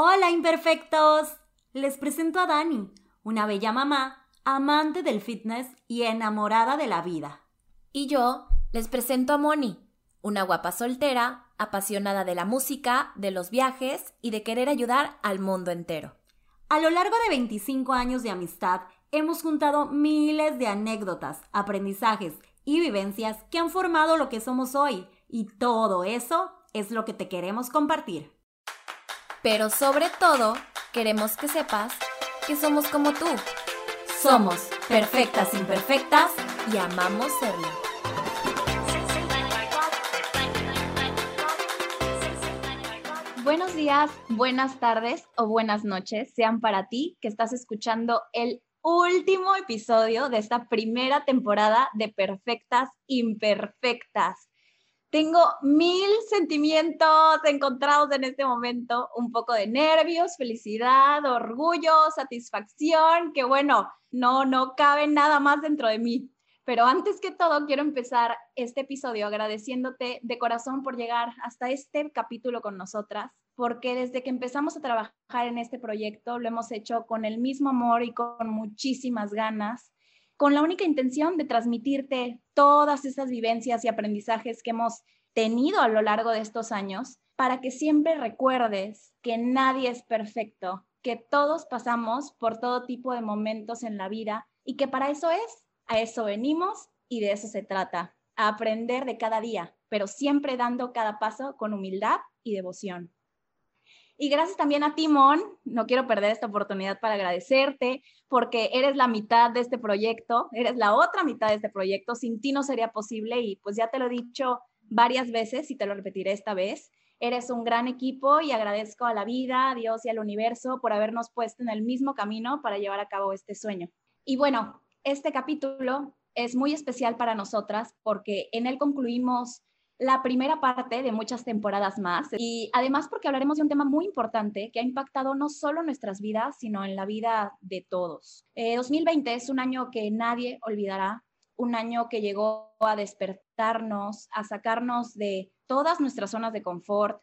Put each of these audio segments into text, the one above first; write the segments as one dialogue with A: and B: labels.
A: Hola imperfectos. Les presento a Dani, una bella mamá, amante del fitness y enamorada de la vida.
B: Y yo les presento a Moni, una guapa soltera, apasionada de la música, de los viajes y de querer ayudar al mundo entero.
A: A lo largo de 25 años de amistad, hemos juntado miles de anécdotas, aprendizajes y vivencias que han formado lo que somos hoy, y todo eso es lo que te queremos compartir.
B: Pero sobre todo, queremos que sepas que somos como tú.
A: Somos perfectas imperfectas
B: y amamos serlo.
C: Buenos días, buenas tardes o buenas noches sean para ti que estás escuchando el último episodio de esta primera temporada de Perfectas Imperfectas. Tengo mil sentimientos encontrados en este momento, un poco de nervios, felicidad, orgullo, satisfacción, que bueno, no, no cabe nada más dentro de mí. Pero antes que todo, quiero empezar este episodio agradeciéndote de corazón por llegar hasta este capítulo con nosotras, porque desde que empezamos a trabajar en este proyecto lo hemos hecho con el mismo amor y con muchísimas ganas, con la única intención de transmitirte todas esas vivencias y aprendizajes que hemos tenido a lo largo de estos años, para que siempre recuerdes que nadie es perfecto, que todos pasamos por todo tipo de momentos en la vida y que para eso es a eso venimos y de eso se trata, a aprender de cada día, pero siempre dando cada paso con humildad y devoción. Y gracias también a Timón, no quiero perder esta oportunidad para agradecerte porque eres la mitad de este proyecto, eres la otra mitad de este proyecto, sin ti no sería posible y pues ya te lo he dicho varias veces y te lo repetiré esta vez. Eres un gran equipo y agradezco a la vida, a Dios y al universo por habernos puesto en el mismo camino para llevar a cabo este sueño. Y bueno, este capítulo es muy especial para nosotras porque en él concluimos la primera parte de muchas temporadas más y además porque hablaremos de un tema muy importante que ha impactado no solo nuestras vidas, sino en la vida de todos. 2020 eh, es un año que nadie olvidará, un año que llegó a despertarnos, a sacarnos de todas nuestras zonas de confort,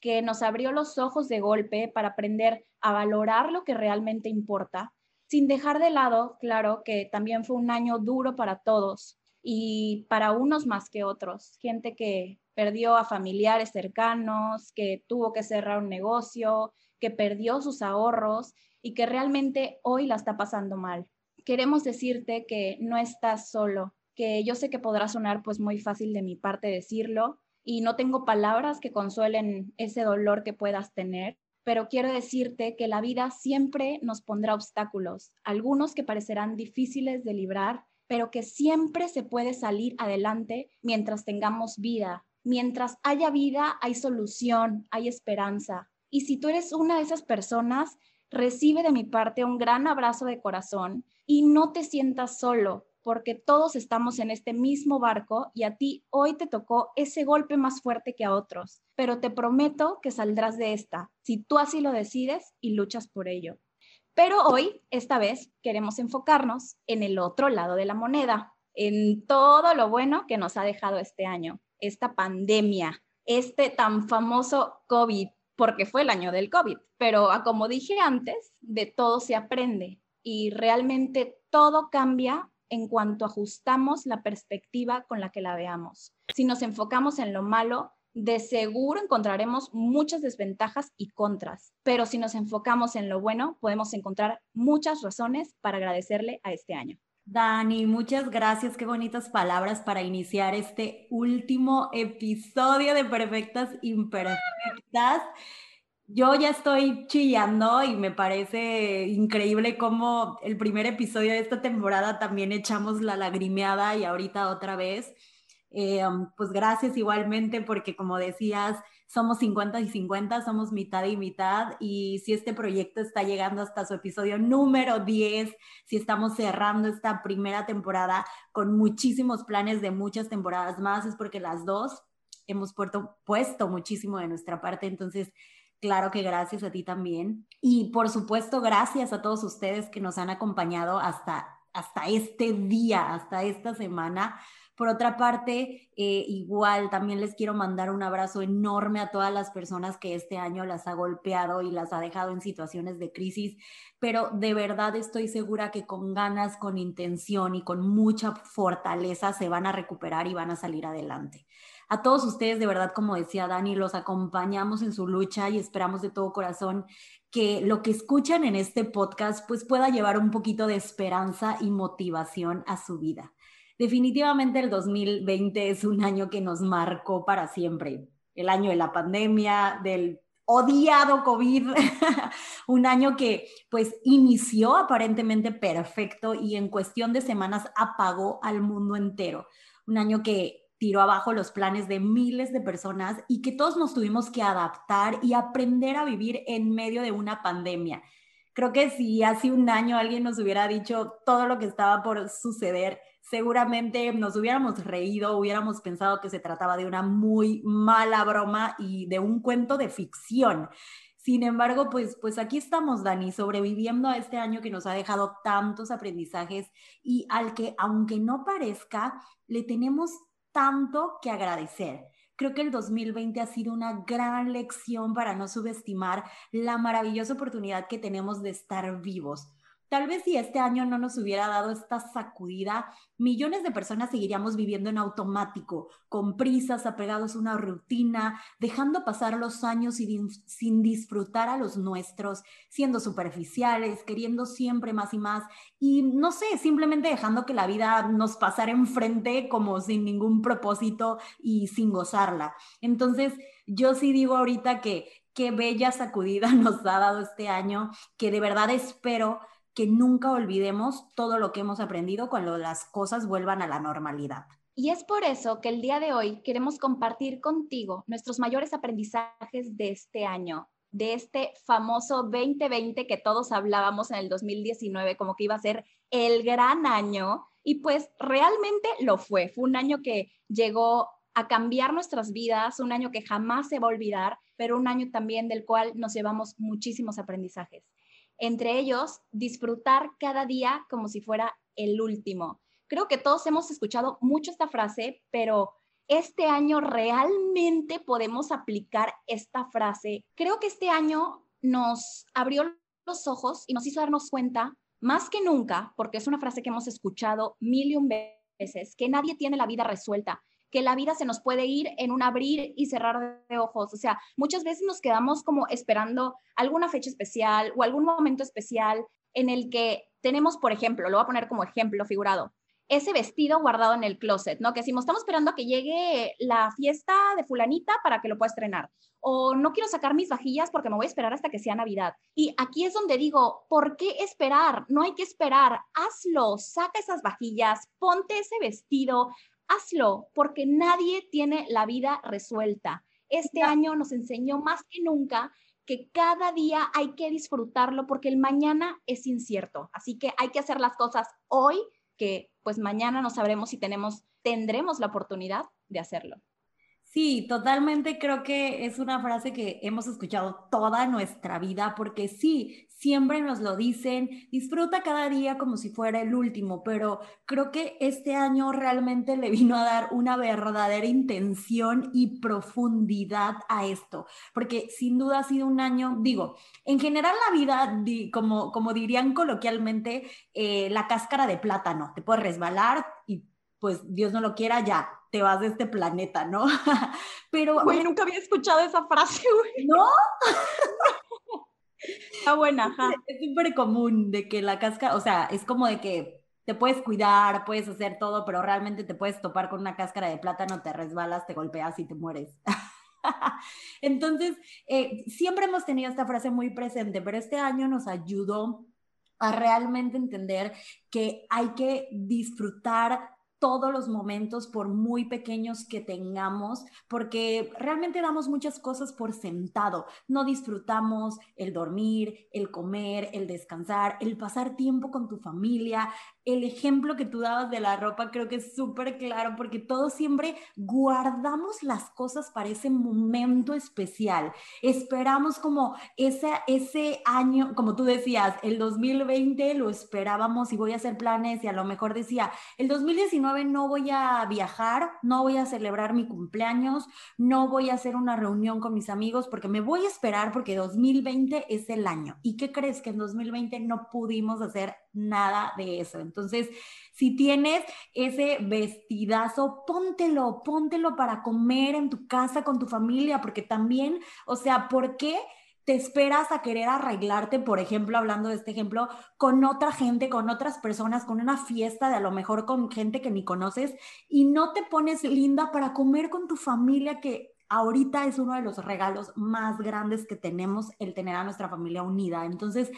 C: que nos abrió los ojos de golpe para aprender a valorar lo que realmente importa sin dejar de lado, claro, que también fue un año duro para todos y para unos más que otros. Gente que perdió a familiares cercanos, que tuvo que cerrar un negocio, que perdió sus ahorros y que realmente hoy la está pasando mal. Queremos decirte que no estás solo, que yo sé que podrá sonar pues muy fácil de mi parte decirlo y no tengo palabras que consuelen ese dolor que puedas tener, pero quiero decirte que la vida siempre nos pondrá obstáculos, algunos que parecerán difíciles de librar, pero que siempre se puede salir adelante mientras tengamos vida. Mientras haya vida, hay solución, hay esperanza. Y si tú eres una de esas personas, recibe de mi parte un gran abrazo de corazón y no te sientas solo porque todos estamos en este mismo barco y a ti hoy te tocó ese golpe más fuerte que a otros, pero te prometo que saldrás de esta, si tú así lo decides y luchas por ello. Pero hoy, esta vez, queremos enfocarnos en el otro lado de la moneda, en todo lo bueno que nos ha dejado este año, esta pandemia, este tan famoso COVID, porque fue el año del COVID, pero como dije antes, de todo se aprende y realmente todo cambia en cuanto ajustamos la perspectiva con la que la veamos. Si nos enfocamos en lo malo, de seguro encontraremos muchas desventajas y contras, pero si nos enfocamos en lo bueno, podemos encontrar muchas razones para agradecerle a este año.
A: Dani, muchas gracias. Qué bonitas palabras para iniciar este último episodio de Perfectas Imperfectas yo ya estoy chillando y me parece increíble cómo el primer episodio de esta temporada también echamos la lagrimeada y ahorita otra vez. Eh, um, pues gracias igualmente porque como decías, somos 50 y 50, somos mitad y mitad y si este proyecto está llegando hasta su episodio número 10, si estamos cerrando esta primera temporada con muchísimos planes de muchas temporadas más, es porque las dos hemos puesto, puesto muchísimo de nuestra parte, entonces Claro que gracias a ti también. Y por supuesto, gracias a todos ustedes que nos han acompañado hasta, hasta este día, hasta esta semana, Por otra parte, eh, igual también les quiero mandar un abrazo enorme a todas las personas que este año las ha golpeado y las ha dejado en situaciones de crisis, pero de verdad estoy segura que con ganas, con intención y con mucha fortaleza se van a recuperar y van a salir adelante. A todos ustedes, de verdad, como decía Dani, los acompañamos en su lucha y esperamos de todo corazón que lo que escuchan en este podcast pues pueda llevar un poquito de esperanza y motivación a su vida. Definitivamente el 2020 es un año que nos marcó para siempre. El año de la pandemia, del odiado COVID, un año que pues inició aparentemente perfecto y en cuestión de semanas apagó al mundo entero. Un año que tiró abajo los planes de miles de personas y que todos nos tuvimos que adaptar y aprender a vivir en medio de una pandemia. Creo que si hace un año alguien nos hubiera dicho todo lo que estaba por suceder, seguramente nos hubiéramos reído, hubiéramos pensado que se trataba de una muy mala broma y de un cuento de ficción. Sin embargo, pues, pues aquí estamos, Dani, sobreviviendo a este año que nos ha dejado tantos aprendizajes y al que, aunque no parezca, le tenemos tanto que agradecer. Creo que el 2020 ha sido una gran lección para no subestimar la maravillosa oportunidad que tenemos de estar vivos. Tal vez si este año no nos hubiera dado esta sacudida, millones de personas seguiríamos viviendo en automático, con prisas, apegados a una rutina, dejando pasar los años y sin disfrutar a los nuestros, siendo superficiales, queriendo siempre más y más, y no sé, simplemente dejando que la vida nos pasara enfrente como sin ningún propósito y sin gozarla. Entonces, yo sí digo ahorita que qué bella sacudida nos ha dado este año, que de verdad espero que nunca olvidemos todo lo que hemos aprendido cuando las cosas vuelvan a la normalidad.
C: Y es por eso que el día de hoy queremos compartir contigo nuestros mayores aprendizajes de este año, de este famoso 2020 que todos hablábamos en el 2019 como que iba a ser el gran año. Y pues realmente lo fue. Fue un año que llegó a cambiar nuestras vidas, un año que jamás se va a olvidar, pero un año también del cual nos llevamos muchísimos aprendizajes. Entre ellos, disfrutar cada día como si fuera el último. Creo que todos hemos escuchado mucho esta frase, pero este año realmente podemos aplicar esta frase. Creo que este año nos abrió los ojos y nos hizo darnos cuenta, más que nunca, porque es una frase que hemos escuchado mil y un veces, que nadie tiene la vida resuelta, que la vida se nos puede ir en un abrir y cerrar de ojos. O sea, muchas veces nos quedamos como esperando alguna fecha especial o algún momento especial en el que tenemos, por ejemplo, lo voy a poner como ejemplo figurado, ese vestido guardado en el closet, ¿no? Que decimos, estamos esperando a que llegue la fiesta de fulanita para que lo pueda estrenar. O no quiero sacar mis vajillas porque me voy a esperar hasta que sea Navidad. Y aquí es donde digo, ¿por qué esperar? No hay que esperar. Hazlo, saca esas vajillas, ponte ese vestido, hazlo, porque nadie tiene la vida resuelta. Este año nos enseñó más que nunca que cada día hay que disfrutarlo porque el mañana es incierto. Así que hay que hacer las cosas hoy, que pues mañana no sabremos si tenemos, tendremos la oportunidad de hacerlo.
A: Sí, totalmente creo que es una frase que hemos escuchado toda nuestra vida porque sí, siempre nos lo dicen, disfruta cada día como si fuera el último, pero creo que este año realmente le vino a dar una verdadera intención y profundidad a esto, porque sin duda ha sido un año, digo, en general la vida, como, como dirían coloquialmente, eh, la cáscara de plátano, te puede resbalar y pues Dios no lo quiera, ya te vas de este planeta, ¿no?
C: Pero... Güey, nunca había escuchado esa frase, güey.
A: ¿No?
C: Está buena, ajá.
A: Es súper común de que la cáscara, o sea, es como de que te puedes cuidar, puedes hacer todo, pero realmente te puedes topar con una cáscara de plátano, te resbalas, te golpeas y te mueres. Entonces, eh, siempre hemos tenido esta frase muy presente, pero este año nos ayudó a realmente entender que hay que disfrutar todos los momentos, por muy pequeños que tengamos, porque realmente damos muchas cosas por sentado. No disfrutamos el dormir, el comer, el descansar, el pasar tiempo con tu familia, el ejemplo que tú dabas de la ropa creo que es súper claro porque todos siempre guardamos las cosas para ese momento especial. Esperamos como ese, ese año, como tú decías, el 2020 lo esperábamos y voy a hacer planes y a lo mejor decía, el 2019 2019 no voy a viajar, no voy a celebrar mi cumpleaños, no voy a hacer una reunión con mis amigos porque me voy a esperar porque 2020 es el año. ¿Y qué crees que en 2020 no pudimos hacer nada de eso? Entonces, si tienes ese vestidazo, póntelo, póntelo para comer en tu casa con tu familia, porque también, o sea, ¿por qué? Te esperas a querer arreglarte, por ejemplo, hablando de este ejemplo, con otra gente, con otras personas, con una fiesta de a lo mejor con gente que ni conoces y no te pones linda para comer con tu familia que ahorita es uno de los regalos más grandes que tenemos el tener a nuestra familia unida. Entonces,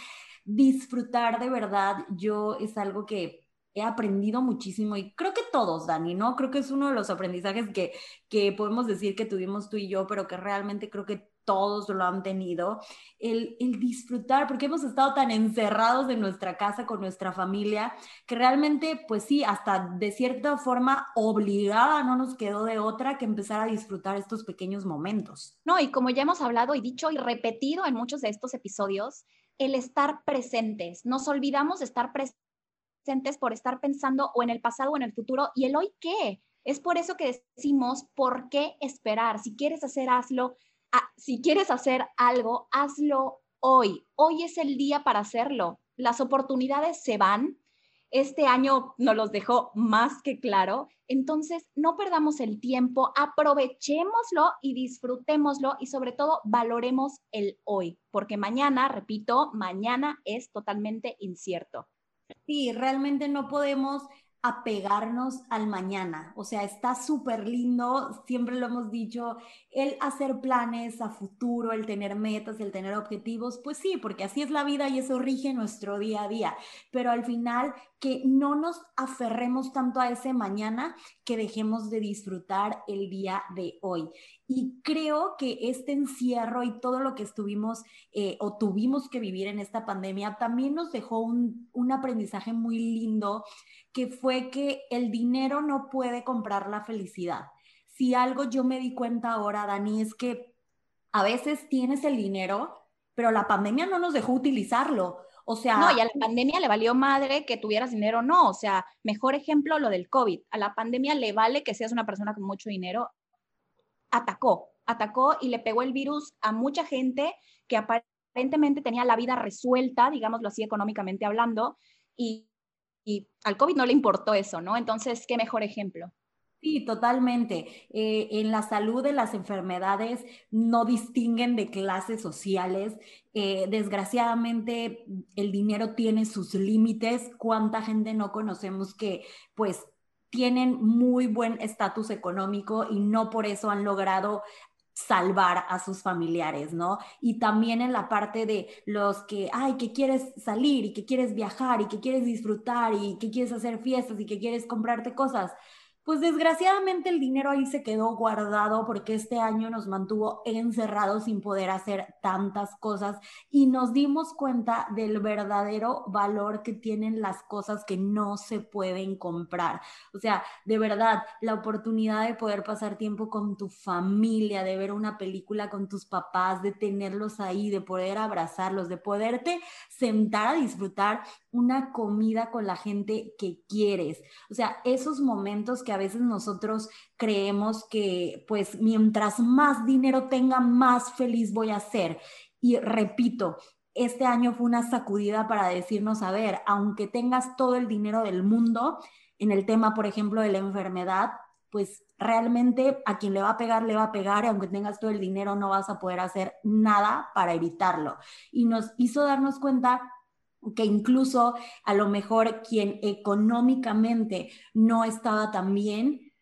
A: disfrutar de verdad, yo es algo que he aprendido muchísimo y creo que todos, Dani, ¿no? Creo que es uno de los aprendizajes que, que podemos decir que tuvimos tú y yo, pero que realmente creo que todos lo han tenido, el, disfrutar, porque hemos estado tan encerrados en nuestra casa con nuestra familia, que realmente, pues sí, hasta de cierta forma obligada no nos quedó de otra que empezar a disfrutar estos pequeños momentos.
C: No, y como ya hemos hablado y dicho y repetido en muchos de estos episodios, el estar presentes, nos olvidamos de estar presentes por estar pensando o en el pasado o en el futuro, y el hoy qué. Es por eso que decimos, ¿por qué esperar? Si quieres hacer, hazlo si quieres hacer algo, hazlo hoy. Hoy es el día para hacerlo. Las oportunidades se van. Este año nos los dejó más que claro. Entonces, no perdamos el tiempo, aprovechémoslo y disfrutémoslo y sobre todo valoremos el hoy, porque mañana, repito, mañana es totalmente incierto.
A: Sí, realmente no podemos apegarnos al mañana. O sea, está súper lindo, siempre lo hemos dicho, el hacer planes a futuro, el tener metas, el tener objetivos, pues sí, porque así es la vida y eso rige nuestro día a día. Pero al final, que no nos aferremos tanto a ese mañana que dejemos de disfrutar el día de hoy. Y creo que este encierro y todo lo que estuvimos eh, o tuvimos que vivir en esta pandemia también nos dejó un, un aprendizaje muy lindo que fue que el dinero no puede comprar la felicidad. Si algo yo me di cuenta ahora, Dani, es que a veces tienes el dinero, pero la pandemia no nos dejó utilizarlo. O sea,
C: no, y a la pandemia le valió madre que tuvieras dinero, no. O sea, mejor ejemplo lo del COVID. A la pandemia le vale que seas una persona con mucho dinero. Atacó, atacó y le pegó el virus a mucha gente que aparentemente tenía la vida resuelta, digámoslo así económicamente hablando, y y al COVID no le importó eso, ¿no? Entonces, ¿qué mejor ejemplo?
A: Sí, totalmente. Eh, en la salud de las enfermedades no distinguen de clases sociales. Eh, desgraciadamente, el dinero tiene sus límites. ¿Cuánta gente no conocemos que, pues, tienen muy buen estatus económico y no por eso han logrado salvar a sus familiares, ¿no? Y también en la parte de los que, ay, que quieres salir y que quieres viajar y que quieres disfrutar y que quieres hacer fiestas y que quieres comprarte cosas pues desgraciadamente el dinero ahí se quedó guardado porque este año nos mantuvo encerrados sin poder hacer tantas cosas y nos dimos cuenta del verdadero valor que tienen las cosas que no se pueden comprar. O sea, de verdad, la oportunidad de poder pasar tiempo con tu familia, de ver una película con tus papás, de tenerlos ahí, de poder abrazarlos, de poderte sentar a disfrutar una comida con la gente que quieres. O sea, esos momentos que a veces nosotros creemos que pues mientras más dinero tenga, más feliz voy a ser. Y repito, este año fue una sacudida para decirnos, a ver, aunque tengas todo el dinero del mundo, en el tema, por ejemplo, de la enfermedad, pues realmente a quien le va a pegar, le va a pegar, y aunque tengas todo el dinero, no vas a poder hacer nada para evitarlo. Y nos hizo darnos cuenta que incluso a lo mejor quien económicamente no estaba tan bien,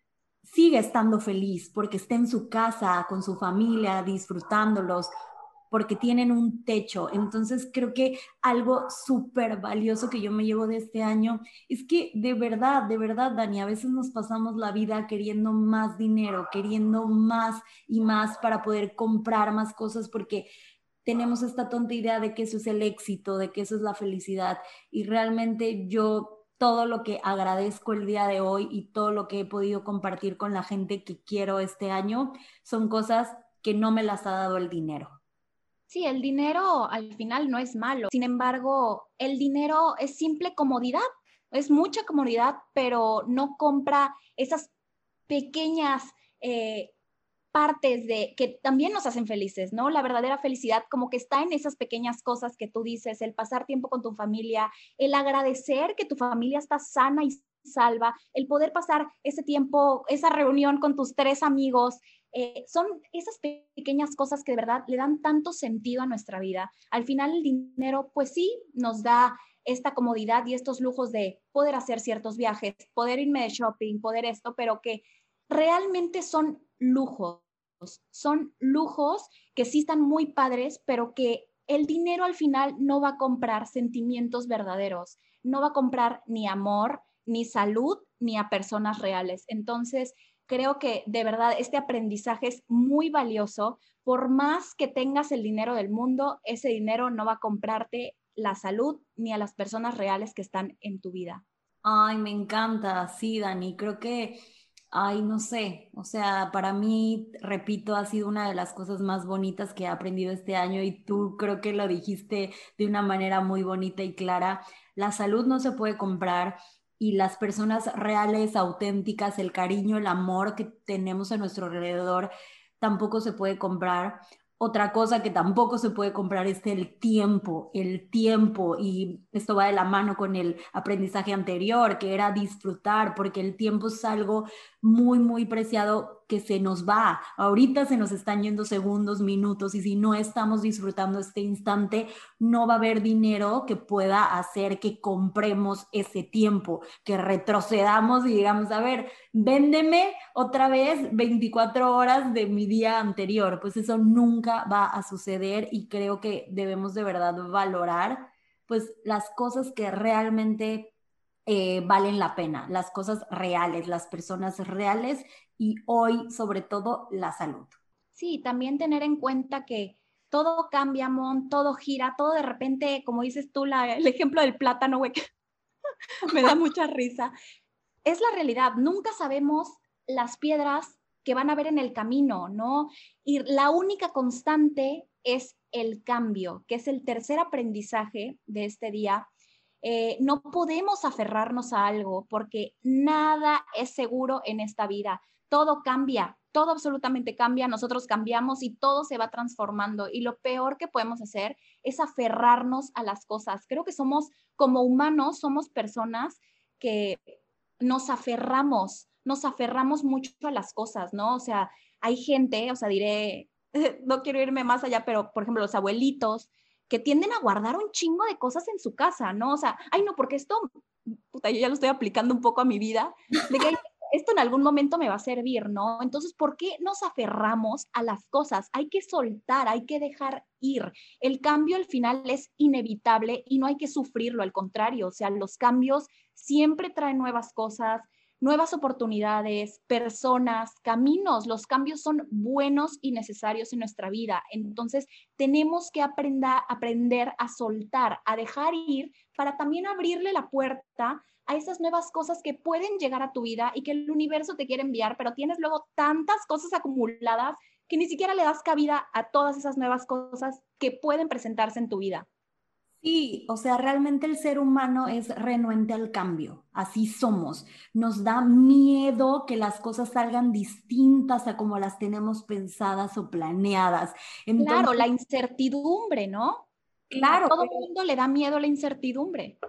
A: sigue estando feliz porque está en su casa, con su familia, disfrutándolos, porque tienen un techo. Entonces creo que algo súper valioso que yo me llevo de este año es que de verdad, de verdad, Dani, a veces nos pasamos la vida queriendo más dinero, queriendo más y más para poder comprar más cosas, porque tenemos esta tonta idea de que eso es el éxito, de que eso es la felicidad. Y realmente yo todo lo que agradezco el día de hoy y todo lo que he podido compartir con la gente que quiero este año son cosas que no me las ha dado el dinero.
C: Sí, el dinero al final no es malo. Sin embargo, el dinero es simple comodidad. es mucha comodidad, pero no compra esas pequeñas eh, partes de que también nos hacen felices, ¿no? La verdadera felicidad como que está en esas pequeñas cosas que tú dices, el pasar tiempo con tu familia, el agradecer que tu familia está sana y salva, el poder pasar ese tiempo, esa reunión con tus tres amigos, eh, son esas pequeñas cosas que de verdad le dan tanto sentido a nuestra vida. Al final el dinero, pues sí, nos da esta comodidad y estos lujos de poder hacer ciertos viajes, poder irme de shopping, poder esto, pero que realmente son lujos, son lujos que sí están muy padres, pero que el dinero al final no va a comprar sentimientos verdaderos, no va a comprar ni amor, ni salud, ni a personas reales. Entonces, creo que de verdad este aprendizaje es muy valioso. Por más que tengas el dinero del mundo, ese dinero no va a comprarte la salud ni a las personas reales que están en tu vida.
A: Ay, me encanta, sí, Dani. Creo que, ay, no sé, o sea, para mí, repito, ha sido una de las cosas más bonitas que he aprendido este año y tú creo que lo dijiste de una manera muy bonita y clara. La salud no se puede comprar y las personas reales, auténticas, el cariño, el amor que tenemos a nuestro alrededor tampoco se puede comprar. Otra cosa que tampoco se puede comprar es el tiempo, el tiempo, y esto va de la mano con el aprendizaje anterior, que era disfrutar, porque el tiempo es algo muy, muy preciado que se nos va. Ahorita se nos están yendo segundos, minutos, y si no estamos disfrutando este instante, no va a haber dinero que pueda hacer que compremos ese tiempo, que retrocedamos y digamos, a ver, véndeme otra vez 24 horas de mi día anterior. Pues eso nunca va a suceder y creo que debemos de verdad valorar pues las cosas que realmente eh, valen la pena, las cosas reales, las personas reales y hoy sobre todo la salud.
C: Sí, también tener en cuenta que todo cambia, Mon, todo gira, todo de repente, como dices tú, el ejemplo del plátano, güey, me da mucha risa. Es la realidad, nunca sabemos las piedras que van a ver en el camino, ¿no? Y la única constante es el cambio, que es el tercer aprendizaje de este día, eh, no podemos aferrarnos a algo porque nada es seguro en esta vida. Todo cambia, todo absolutamente cambia, nosotros cambiamos y todo se va transformando. Y lo peor que podemos hacer es aferrarnos a las cosas. Creo que somos, como humanos, somos personas que nos aferramos, nos aferramos mucho a las cosas, ¿no? O sea, hay gente, o sea, diré, no quiero irme más allá, pero por ejemplo, los abuelitos que tienden a guardar un chingo de cosas en su casa, ¿no? O sea, ay, no, porque esto, puta, yo ya lo estoy aplicando un poco a mi vida, de que esto en algún momento me va a servir, ¿no? Entonces, ¿por qué nos aferramos a las cosas? Hay que soltar, hay que dejar ir. El cambio al final es inevitable y no hay que sufrirlo, al contrario, o sea, los cambios siempre traen nuevas cosas, nuevas oportunidades, personas, caminos. Los cambios son buenos y necesarios en nuestra vida. Entonces, tenemos que aprender, aprender a soltar, a dejar ir para también abrirle la puerta a esas nuevas cosas que pueden llegar a tu vida y que el universo te quiere enviar, pero tienes luego tantas cosas acumuladas que ni siquiera le das cabida a todas esas nuevas cosas que pueden presentarse en tu vida.
A: Sí, o sea, realmente el ser humano es renuente al cambio, así somos. Nos da miedo que las cosas salgan distintas a como las tenemos pensadas o planeadas.
C: claro, la incertidumbre, ¿no? Claro. A todo el mundo le da miedo la incertidumbre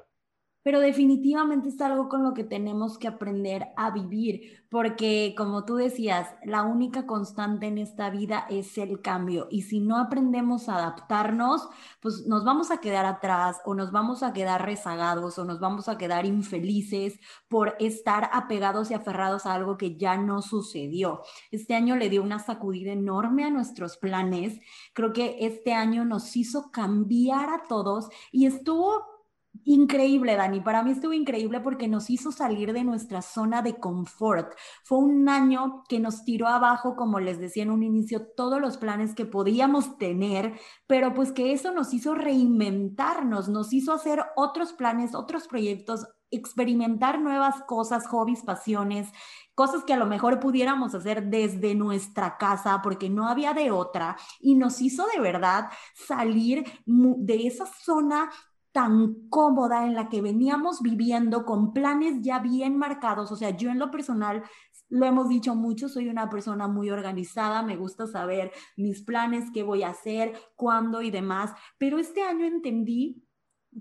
A: pero definitivamente es algo con lo que tenemos que aprender a vivir, porque como tú decías, la única constante en esta vida es el cambio y si no aprendemos a adaptarnos, pues nos vamos a quedar atrás o nos vamos a quedar rezagados o nos vamos a quedar infelices por estar apegados y aferrados a algo que ya no sucedió. Este año le dio una sacudida enorme a nuestros planes. Creo que este año nos hizo cambiar a todos y estuvo Increíble, Dani. Para mí estuvo increíble porque nos hizo salir de nuestra zona de confort. Fue un año que nos tiró abajo, como les decía en un inicio, todos los planes que podíamos tener, pero pues que eso nos hizo reinventarnos, nos hizo hacer otros planes, otros proyectos, experimentar nuevas cosas, hobbies, pasiones, cosas que a lo mejor pudiéramos hacer desde nuestra casa porque no había de otra y nos hizo de verdad salir de esa zona tan cómoda en la que veníamos viviendo con planes ya bien marcados. O sea, yo en lo personal, lo hemos dicho mucho, soy una persona muy organizada, me gusta saber mis planes, qué voy a hacer, cuándo y demás, pero este año entendí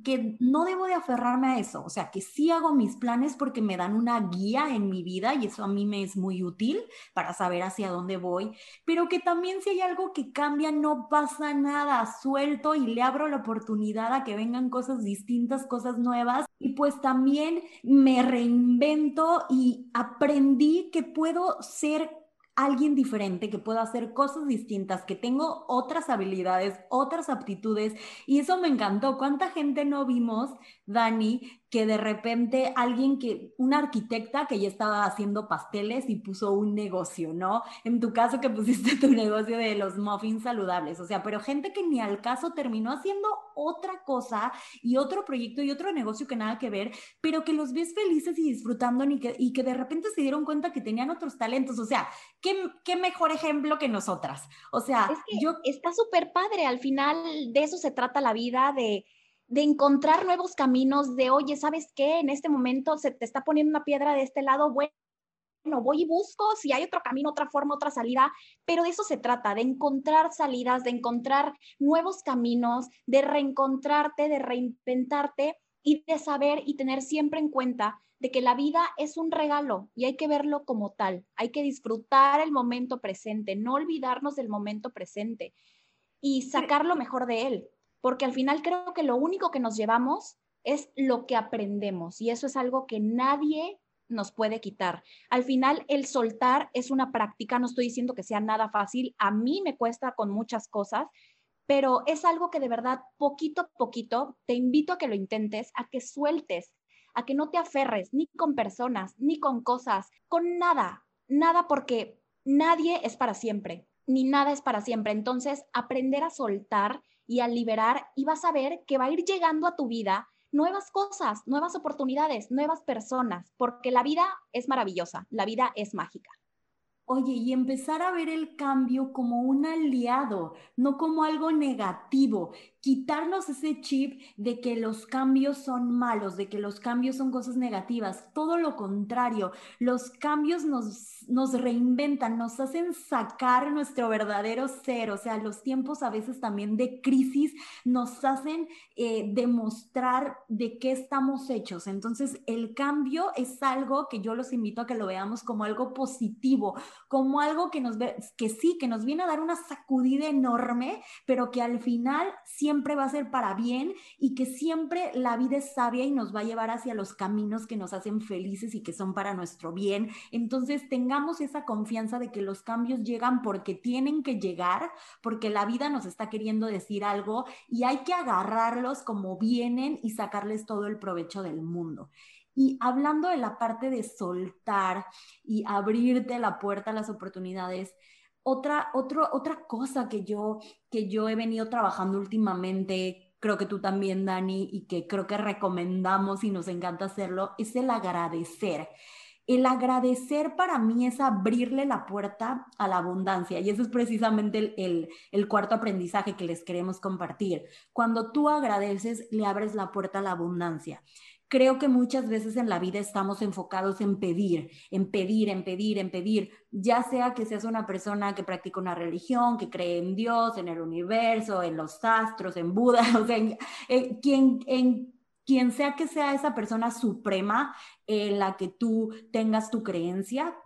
A: que no debo de aferrarme a eso, o sea, que sí hago mis planes porque me dan una guía en mi vida y eso a mí me es muy útil para saber hacia dónde voy, pero que también si hay algo que cambia, no pasa nada, suelto y le abro la oportunidad a que vengan cosas distintas, cosas nuevas y pues también me reinvento y aprendí que puedo ser alguien diferente, que pueda hacer cosas distintas, que tengo otras habilidades, otras aptitudes. Y eso me encantó. ¿Cuánta gente no vimos, Dani, que de repente alguien que, una arquitecta que ya estaba haciendo pasteles y puso un negocio, ¿no? En tu caso que pusiste tu negocio de los muffins saludables, o sea, pero gente que ni al caso terminó haciendo otra cosa y otro proyecto y otro negocio que nada que ver, pero que los ves felices y disfrutando y que, y que de repente se dieron cuenta que tenían otros talentos, o sea, ¿qué, qué mejor ejemplo que nosotras? O sea,
C: yo... Está súper padre, al final de eso se trata la vida, de de encontrar nuevos caminos, de, oye, ¿sabes qué? En este momento se te está poniendo una piedra de este lado, bueno, voy y busco si hay otro camino, otra forma, otra salida, pero de eso se trata, de encontrar salidas, de encontrar nuevos caminos, de reencontrarte, de reinventarte y de saber y tener siempre en cuenta de que la vida es un regalo y hay que verlo como tal, hay que disfrutar el momento presente, no olvidarnos del momento presente y sacar lo mejor de él porque al final creo que lo único que nos llevamos es lo que aprendemos y eso es algo que nadie nos puede quitar. Al final, el soltar es una práctica, no estoy diciendo que sea nada fácil, a mí me cuesta con muchas cosas, pero es algo que de verdad, poquito a poquito, te invito a que lo intentes, a que sueltes, a que no te aferres ni con personas, ni con cosas, con nada, nada porque nadie es para siempre, ni nada es para siempre. Entonces, aprender a soltar y al liberar y vas a ver que va a ir llegando a tu vida nuevas cosas, nuevas oportunidades, nuevas personas, porque la vida es maravillosa, la vida es mágica.
A: Oye, y empezar a ver el cambio como un aliado, no como algo negativo quitarnos ese chip de que los cambios son malos, de que los cambios son cosas negativas. Todo lo contrario, los cambios nos, nos reinventan, nos hacen sacar nuestro verdadero ser. O sea, los tiempos a veces también de crisis nos hacen eh, demostrar de qué estamos hechos. Entonces, el cambio es algo que yo los invito a que lo veamos como algo positivo, como algo que nos que sí, que nos viene a dar una sacudida enorme, pero que al final siempre siempre va a ser para bien y que siempre la vida es sabia y nos va a llevar hacia los caminos que nos hacen felices y que son para nuestro bien. Entonces tengamos esa confianza de que los cambios llegan porque tienen que llegar, porque la vida nos está queriendo decir algo y hay que agarrarlos como vienen y sacarles todo el provecho del mundo. Y hablando de la parte de soltar y abrirte la puerta a las oportunidades, otra, otra cosa que yo, que yo he venido trabajando últimamente, creo que tú también, Dani, y que creo que recomendamos y nos encanta hacerlo, es el agradecer. El agradecer para mí es abrirle la puerta a la abundancia y eso es precisamente el, el, cuarto aprendizaje que les queremos compartir. Cuando tú agradeces, le abres la puerta a la abundancia creo que muchas veces en la vida estamos enfocados en pedir, en pedir, en pedir, en pedir, ya sea que seas una persona que practica una religión, que cree en Dios, en el universo, en los astros, en Buda, o sea, en, quien, en quien sea que sea esa persona suprema en la que tú tengas tu creencia,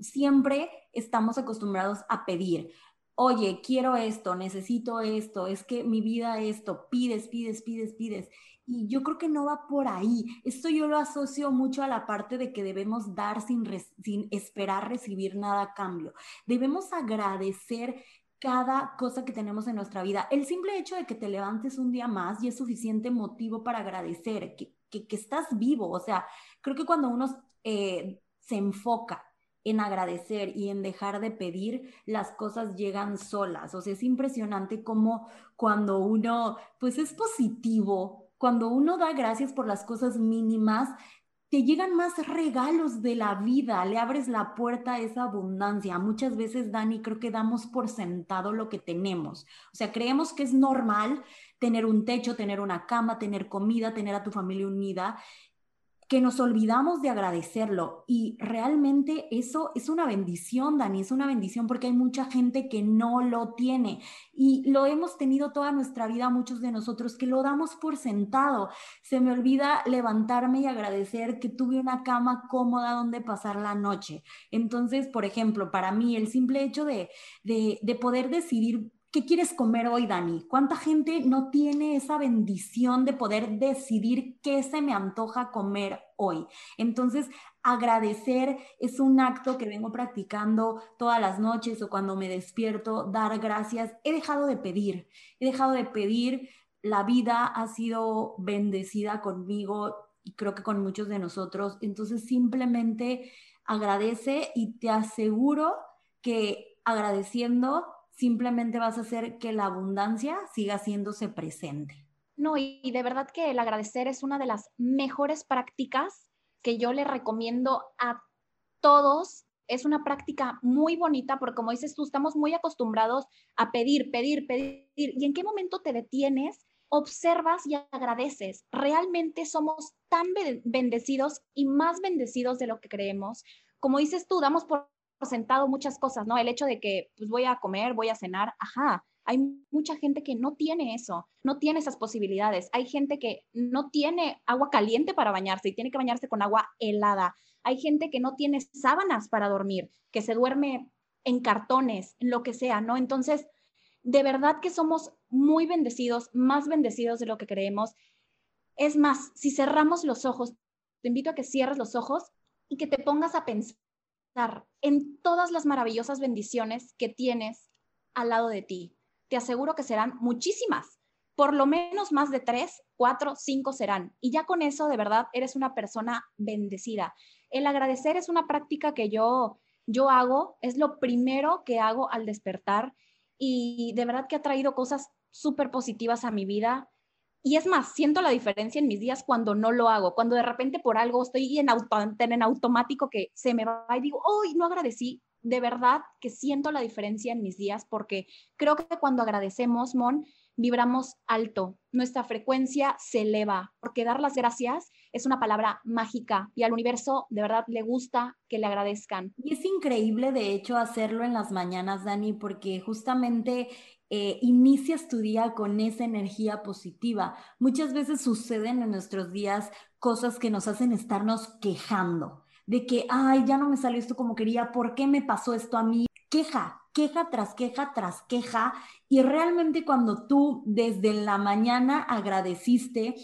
A: siempre estamos acostumbrados a pedir. Oye, quiero esto, necesito esto, es que mi vida esto, pides, pides, pides, pides. Y yo creo que no va por ahí. Esto yo lo asocio mucho a la parte de que debemos dar sin, sin esperar recibir nada a cambio. Debemos agradecer cada cosa que tenemos en nuestra vida. El simple hecho de que te levantes un día más y es suficiente motivo para agradecer que, que, estás vivo. O sea, creo que cuando uno eh, se enfoca en agradecer y en dejar de pedir, las cosas llegan solas. O sea, es impresionante cómo cuando uno, pues es positivo, cuando uno da gracias por las cosas mínimas, te llegan más regalos de la vida, le abres la puerta a esa abundancia. Muchas veces, Dani, creo que damos por sentado lo que tenemos. O sea, creemos que es normal tener un techo, tener una cama, tener comida, tener a tu familia unida que nos olvidamos de agradecerlo y realmente eso es una bendición, Dani, es una bendición porque hay mucha gente que no lo tiene y lo hemos tenido toda nuestra vida muchos de nosotros que lo damos por sentado. Se me olvida levantarme y agradecer que tuve una cama cómoda donde pasar la noche. Entonces, por ejemplo, para mí el simple hecho de, de, de poder decidir ¿Qué quieres comer hoy, Dani? ¿Cuánta gente no tiene esa bendición de poder decidir qué se me antoja comer hoy? Entonces, agradecer es un acto que vengo practicando todas las noches o cuando me despierto, dar gracias. He dejado de pedir, he dejado de pedir. La vida ha sido bendecida conmigo y creo que con muchos de nosotros. Entonces, simplemente agradece y te aseguro que agradeciendo simplemente vas a hacer que la abundancia siga haciéndose presente.
C: No, y, de verdad que el agradecer es una de las mejores prácticas que yo le recomiendo a todos. Es una práctica muy bonita porque como dices tú, estamos muy acostumbrados a pedir, pedir, pedir. ¿Y en qué momento te detienes? Observas y agradeces. Realmente somos tan bendecidos y más bendecidos de lo que creemos. Como dices tú, damos por sentado muchas cosas, ¿no? El hecho de que pues voy a comer, voy a cenar, ajá, hay mucha gente que no tiene eso, no tiene esas posibilidades. Hay gente que no tiene agua caliente para bañarse y tiene que bañarse con agua helada. Hay gente que no tiene sábanas para dormir, que se duerme en cartones, en lo que sea, ¿no? Entonces, de verdad que somos muy bendecidos, más bendecidos de lo que creemos. Es más, si cerramos los ojos, te invito a que cierres los ojos y que te pongas a pensar en todas las maravillosas bendiciones que tienes al lado de ti. Te aseguro que serán muchísimas, por lo menos más de tres, cuatro, cinco serán. Y ya con eso, de verdad, eres una persona bendecida. El agradecer es una práctica que yo, yo hago, es lo primero que hago al despertar y de verdad que ha traído cosas súper positivas a mi vida. Y es más, siento la diferencia en mis días cuando no lo hago, cuando de repente por algo estoy en, auto, en automático que se me va y digo, hoy no agradecí. De verdad que siento la diferencia en mis días porque creo que cuando agradecemos, Mon, vibramos alto, nuestra frecuencia se eleva, porque dar las gracias es una palabra mágica y al universo de verdad le gusta que le agradezcan.
A: Y es increíble, de hecho, hacerlo en las mañanas, Dani, porque justamente eh, inicias tu día con esa energía positiva. Muchas veces suceden en nuestros días cosas que nos hacen estarnos quejando de que, ay, ya no me salió esto como quería, ¿por qué me pasó esto a mí? Queja, queja tras queja tras queja. Y realmente cuando tú desde la mañana agradeciste,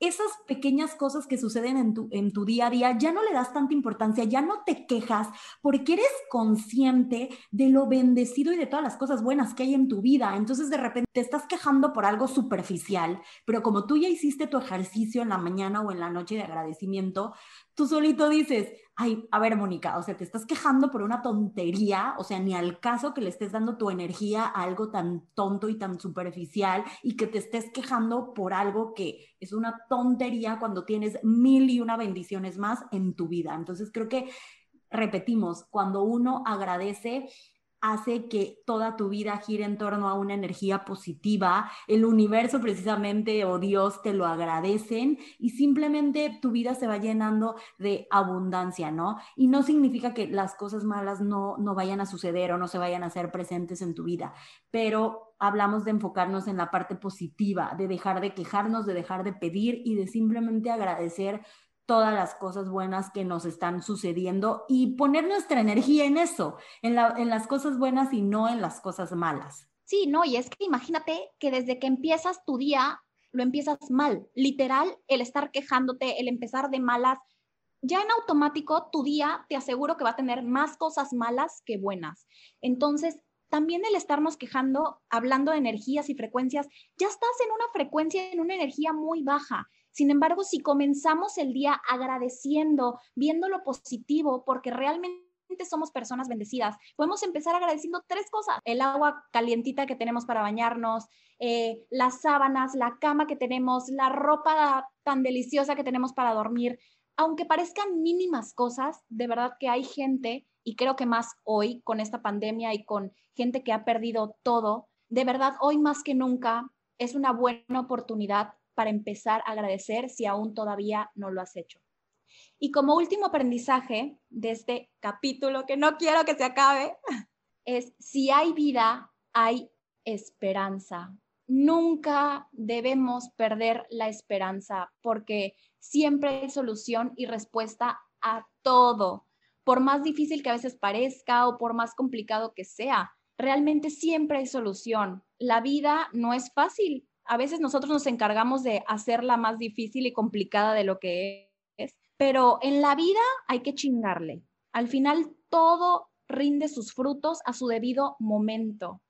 A: esas pequeñas cosas que suceden en tu, en tu día a día, ya no le das tanta importancia, ya no te quejas porque eres consciente de lo bendecido y de todas las cosas buenas que hay en tu vida. Entonces de repente te estás quejando por algo superficial, pero como tú ya hiciste tu ejercicio en la mañana o en la noche de agradecimiento, tú solito dices, ay, a ver, Mónica, o sea, te estás quejando por una tontería, o sea, ni al caso que le estés dando tu energía a algo tan tonto y tan superficial y que te estés quejando por algo que es una tontería cuando tienes mil y una bendiciones más en tu vida. Entonces, creo que repetimos, cuando uno agradece, hace que toda tu vida gire en torno a una energía positiva, el universo precisamente o Dios te lo agradecen y simplemente tu vida se va llenando de abundancia, ¿no? Y no significa que las cosas malas no, no vayan a suceder o no se vayan a ser presentes en tu vida, pero hablamos de enfocarnos en la parte positiva, de dejar de quejarnos, de dejar de pedir y de simplemente agradecer todas las cosas buenas que nos están sucediendo y poner nuestra energía en eso, en, las cosas buenas y no en las cosas malas.
C: Sí, no, y es que imagínate que desde que empiezas tu día, lo empiezas mal. Literal, el estar quejándote, el empezar de malas, ya en automático tu día te aseguro que va a tener más cosas malas que buenas. Entonces, también el estarnos quejando, hablando de energías y frecuencias, ya estás en una frecuencia, en una energía muy baja. Sin embargo, si comenzamos el día agradeciendo, viendo lo positivo, porque realmente somos personas bendecidas. Podemos empezar agradeciendo tres cosas. El agua calientita que tenemos para bañarnos, eh, las sábanas, la cama que tenemos, la ropa tan deliciosa que tenemos para dormir. aunque parezcan mínimas cosas, de verdad que hay gente, y creo que más hoy con esta pandemia y con gente que ha perdido todo, de verdad hoy más que nunca es una buena oportunidad para empezar a agradecer si aún todavía no lo has hecho. Y como último aprendizaje de este capítulo, que no quiero que se acabe, es si hay vida, hay esperanza. Nunca debemos perder la esperanza porque siempre hay solución y respuesta a todo. Por más difícil que a veces parezca o por más complicado que sea, realmente siempre hay solución. La vida no es fácil. A veces nosotros nos encargamos de hacerla más difícil y complicada de lo que es, pero en la vida hay que chingarle. Al final todo rinde sus frutos a su debido momento.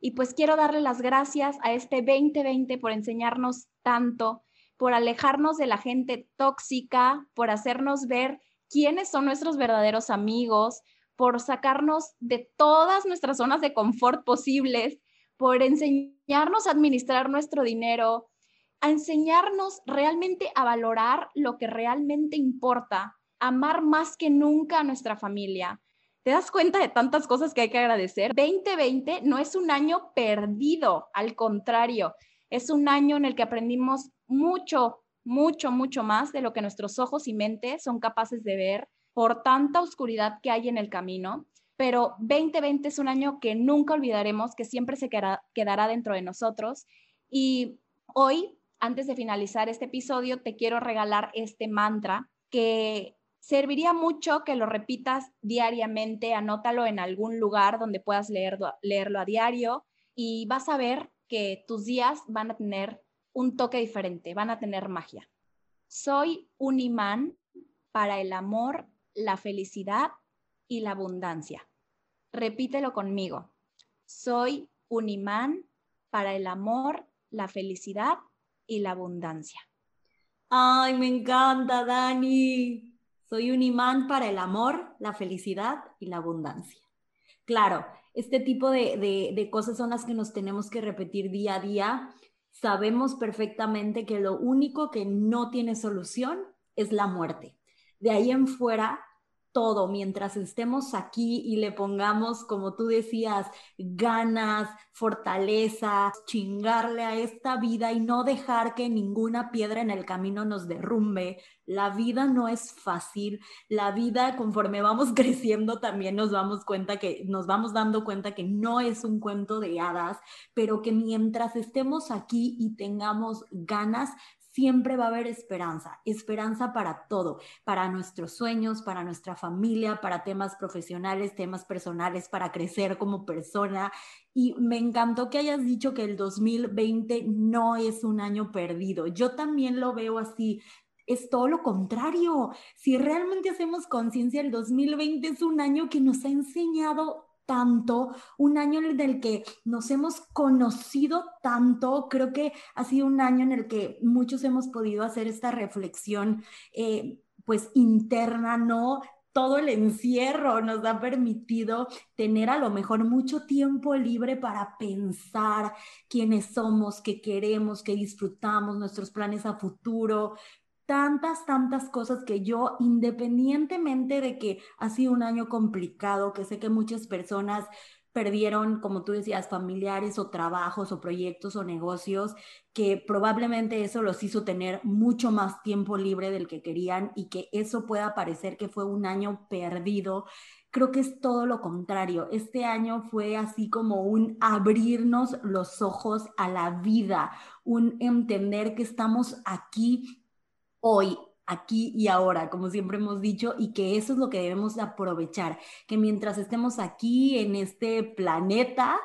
C: Y pues quiero darle las gracias a este 2020 por enseñarnos tanto, por alejarnos de la gente tóxica, por hacernos ver quiénes son nuestros verdaderos amigos, por sacarnos de todas nuestras zonas de confort posibles, por enseñarnos a administrar nuestro dinero, a enseñarnos realmente a valorar lo que realmente importa, amar más que nunca a nuestra familia, ¿Te das cuenta de tantas cosas que hay que agradecer? 2020 no es un año perdido, al contrario, es un año en el que aprendimos mucho, mucho, mucho más de lo que nuestros ojos y mente son capaces de ver por tanta oscuridad que hay en el camino. Pero 2020 es un año que nunca olvidaremos, que siempre se quedará, dentro de nosotros. Y hoy, antes de finalizar este episodio, te quiero regalar este mantra que Serviría mucho que lo repitas diariamente, anótalo en algún lugar donde puedas leerlo a diario y vas a ver que tus días van a tener un toque diferente, van a tener magia. Soy un imán para el amor, la felicidad y la abundancia. Repítelo conmigo. Soy un imán para el amor, la felicidad y la abundancia.
A: Ay, me encanta, Dani. Soy un imán para el amor, la felicidad y la abundancia. Claro, este tipo de, cosas son las que nos tenemos que repetir día a día. Sabemos perfectamente que lo único que no tiene solución es la muerte. De ahí en fuera, todo, mientras estemos aquí y le pongamos, como tú decías, ganas, fortaleza, chingarle a esta vida y no dejar que ninguna piedra en el camino nos derrumbe. La vida no es fácil. La vida, conforme vamos creciendo, también nos vamos cuenta que nos vamos dando cuenta que no es un cuento de hadas, pero que mientras estemos aquí y tengamos ganas, siempre va a haber esperanza, esperanza para todo, para nuestros sueños, para nuestra familia, para temas profesionales, temas personales, para crecer como persona. Y me encantó que hayas dicho que el 2020 no es un año perdido. Yo también lo veo así. Es todo lo contrario. Si realmente hacemos conciencia, el 2020 es un año que nos ha enseñado tanto, un año en el que nos hemos conocido tanto, creo que ha sido un año en el que muchos hemos podido hacer esta reflexión, eh, pues interna, ¿no? Todo el encierro nos ha permitido tener a lo mejor mucho tiempo libre para pensar quiénes somos, qué queremos, qué disfrutamos, nuestros planes a futuro, tantas, tantas cosas que yo, independientemente de que ha sido un año complicado, que sé que muchas personas perdieron, como tú decías, familiares o trabajos o proyectos o negocios, que probablemente eso los hizo tener mucho más tiempo libre del que querían y que eso pueda parecer que fue un año perdido. Creo que es todo lo contrario. Este año fue así como un abrirnos los ojos a la vida, un entender que estamos aquí hoy, aquí y ahora, como siempre hemos dicho, y que eso es lo que debemos aprovechar, que mientras estemos aquí en este planeta,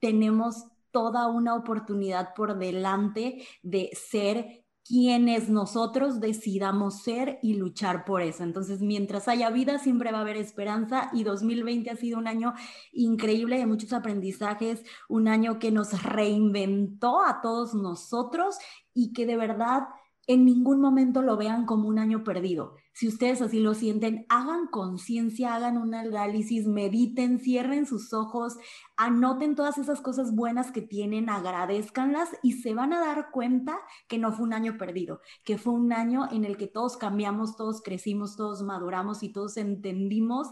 A: tenemos toda una oportunidad por delante de ser quienes nosotros decidamos ser y luchar por eso. Entonces, mientras haya vida, siempre va a haber esperanza y 2020 ha sido un año increíble de muchos aprendizajes, un año que nos reinventó a todos nosotros y que de verdad en ningún momento lo vean como un año perdido. Si ustedes así lo sienten, hagan conciencia, hagan un análisis, mediten, cierren sus ojos, anoten todas esas cosas buenas que tienen, agradezcanlas y se van a dar cuenta que no fue un año perdido, que fue un año en el que todos cambiamos, todos crecimos, todos maduramos y todos entendimos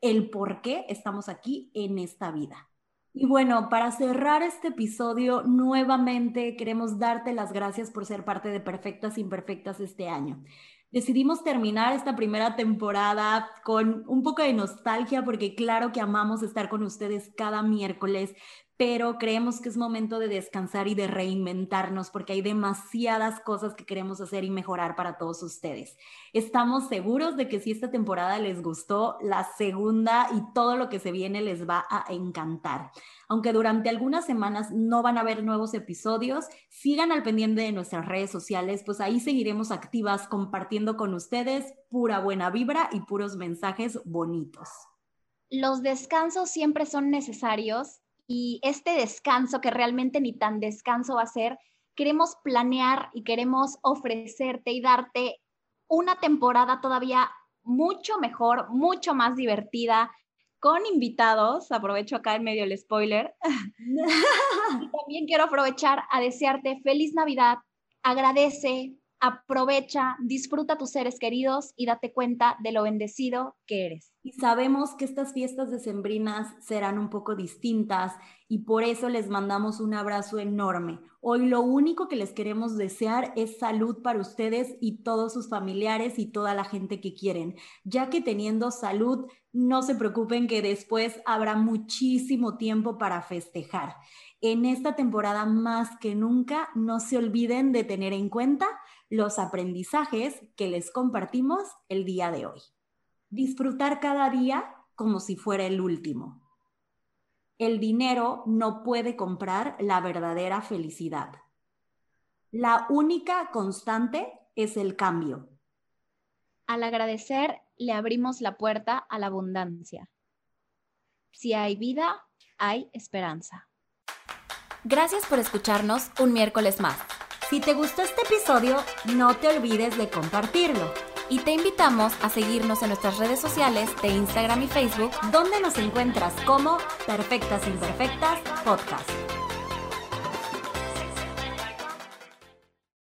A: el por qué estamos aquí en esta vida. Y bueno, para cerrar este episodio, nuevamente queremos darte las gracias por ser parte de Perfectas Imperfectas este año. Decidimos terminar esta primera temporada con un poco de nostalgia porque claro que amamos estar con ustedes cada miércoles, pero creemos que es momento de descansar y de reinventarnos porque hay demasiadas cosas que queremos hacer y mejorar para todos ustedes. Estamos seguros de que si esta temporada les gustó, la segunda y todo lo que se viene les va a encantar. Aunque durante algunas semanas no van a haber nuevos episodios, sigan al pendiente de nuestras redes sociales, pues ahí seguiremos activas compartiendo con ustedes pura buena vibra y puros mensajes bonitos.
C: Los descansos siempre son necesarios y este descanso, que realmente ni tan descanso va a ser, queremos planear y queremos ofrecerte y darte una temporada todavía mucho mejor, mucho más divertida, con invitados. Aprovecho acá en medio el spoiler. y también quiero aprovechar a desearte feliz Navidad. Agradece, aprovecha, disfruta tus seres queridos y date cuenta de lo bendecido que eres.
A: Y sabemos que estas fiestas decembrinas serán un poco distintas y por eso les mandamos un abrazo enorme. Hoy lo único que les queremos desear es salud para ustedes y todos sus familiares y toda la gente que quieren, ya que teniendo salud, no se preocupen que después habrá muchísimo tiempo para festejar. En esta temporada más que nunca, no se olviden de tener en cuenta los aprendizajes que les compartimos el día de hoy. Disfrutar cada día como si fuera el último. El dinero no puede comprar la verdadera felicidad. La única constante es el cambio.
C: Al agradecer, le abrimos la puerta a la abundancia. Si hay vida, hay esperanza.
B: Gracias por escucharnos un miércoles más.
A: Si te gustó este episodio, no te olvides de compartirlo.
B: Y te invitamos a seguirnos en nuestras redes sociales de Instagram y Facebook,
A: donde nos encuentras como Perfectas Imperfectas Podcast.